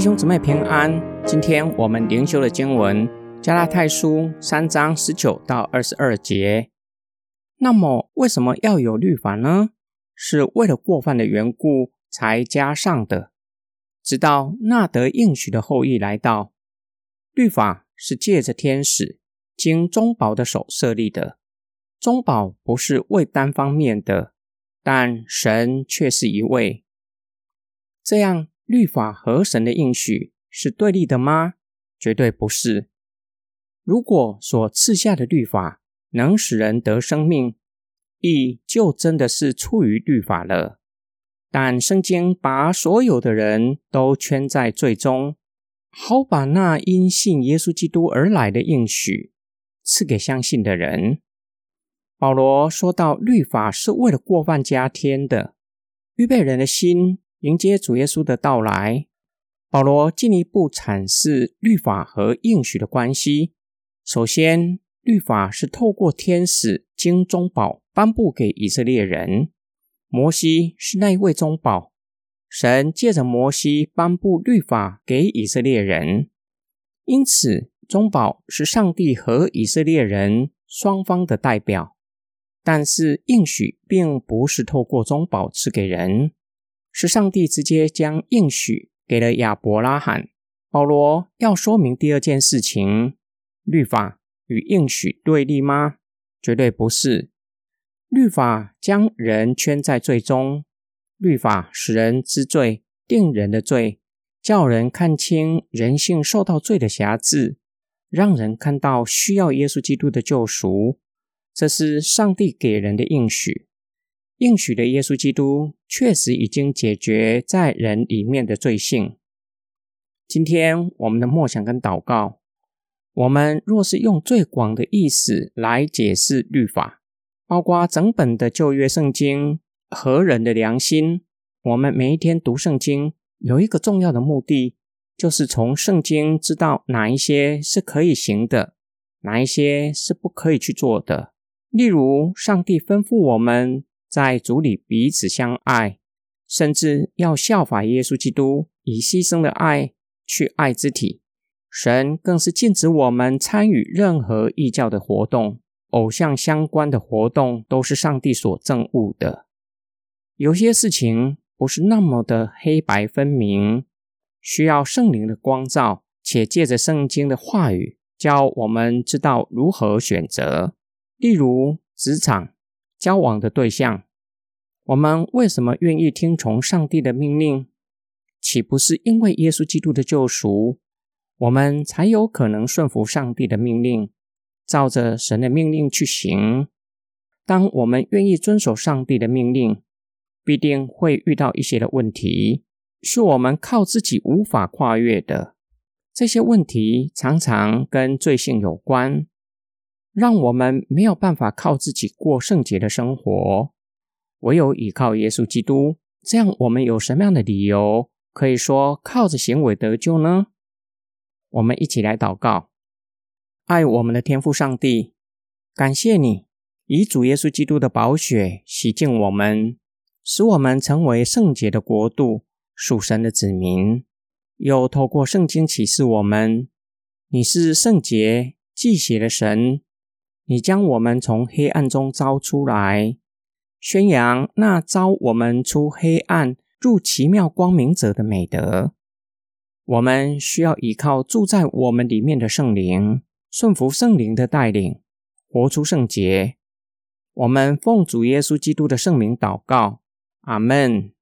弟兄姊妹平安。今天我们灵修的经文《加拉太书》三章十九到二十二节。那么，为什么要有律法呢？是为了过犯的缘故才加上的。直到那得应许的后裔来到，律法是借着天使经中保的手设立的。中保不是为单方面的，但神却是一位。这样。律法和神的应许是对立的吗？绝对不是。如果所赐下的律法能使人得生命，义就真的是出于律法了。但圣经把所有的人都圈在最终，好把那因信耶稣基督而来的应许赐给相信的人。保罗说到，律法是为了过犯加添的，预备人的心。迎接主耶稣的到来，保罗进一步阐释律法和应许的关系。首先，律法是透过天使经中宝颁布给以色列人，摩西是那一位中宝，神借着摩西颁布律法给以色列人，因此中保是上帝和以色列人双方的代表。但是应许并不是透过中保赐给人。是上帝直接将应许给了亚伯拉罕。保罗要说明第二件事情：律法与应许对立吗？绝对不是。律法将人圈在罪中，律法使人知罪，定人的罪，叫人看清人性受到罪的辖制，让人看到需要耶稣基督的救赎。这是上帝给人的应许。应许的耶稣基督确实已经解决在人里面的罪性。今天我们的默想跟祷告，我们若是用最广的意思来解释律法，包括整本的旧约圣经和人的良心，我们每一天读圣经有一个重要的目的，就是从圣经知道哪一些是可以行的，哪一些是不可以去做的。例如，上帝吩咐我们。在主里彼此相爱，甚至要效法耶稣基督，以牺牲的爱去爱肢体。神更是禁止我们参与任何异教的活动，偶像相关的活动都是上帝所憎恶的。有些事情不是那么的黑白分明，需要圣灵的光照，且借着圣经的话语教我们知道如何选择。例如职场。交往的对象，我们为什么愿意听从上帝的命令？岂不是因为耶稣基督的救赎，我们才有可能顺服上帝的命令，照着神的命令去行？当我们愿意遵守上帝的命令，必定会遇到一些的问题，是我们靠自己无法跨越的。这些问题常常跟罪性有关。让我们没有办法靠自己过圣洁的生活，唯有依靠耶稣基督。这样，我们有什么样的理由可以说靠着行为得救呢？我们一起来祷告：爱我们的天父上帝，感谢你以主耶稣基督的宝血洗净我们，使我们成为圣洁的国度，属神的子民。又透过圣经启示我们，你是圣洁、祭血的神。你将我们从黑暗中招出来，宣扬那招我们出黑暗入奇妙光明者的美德。我们需要依靠住在我们里面的圣灵，顺服圣灵的带领，活出圣洁。我们奉主耶稣基督的圣名祷告，阿门。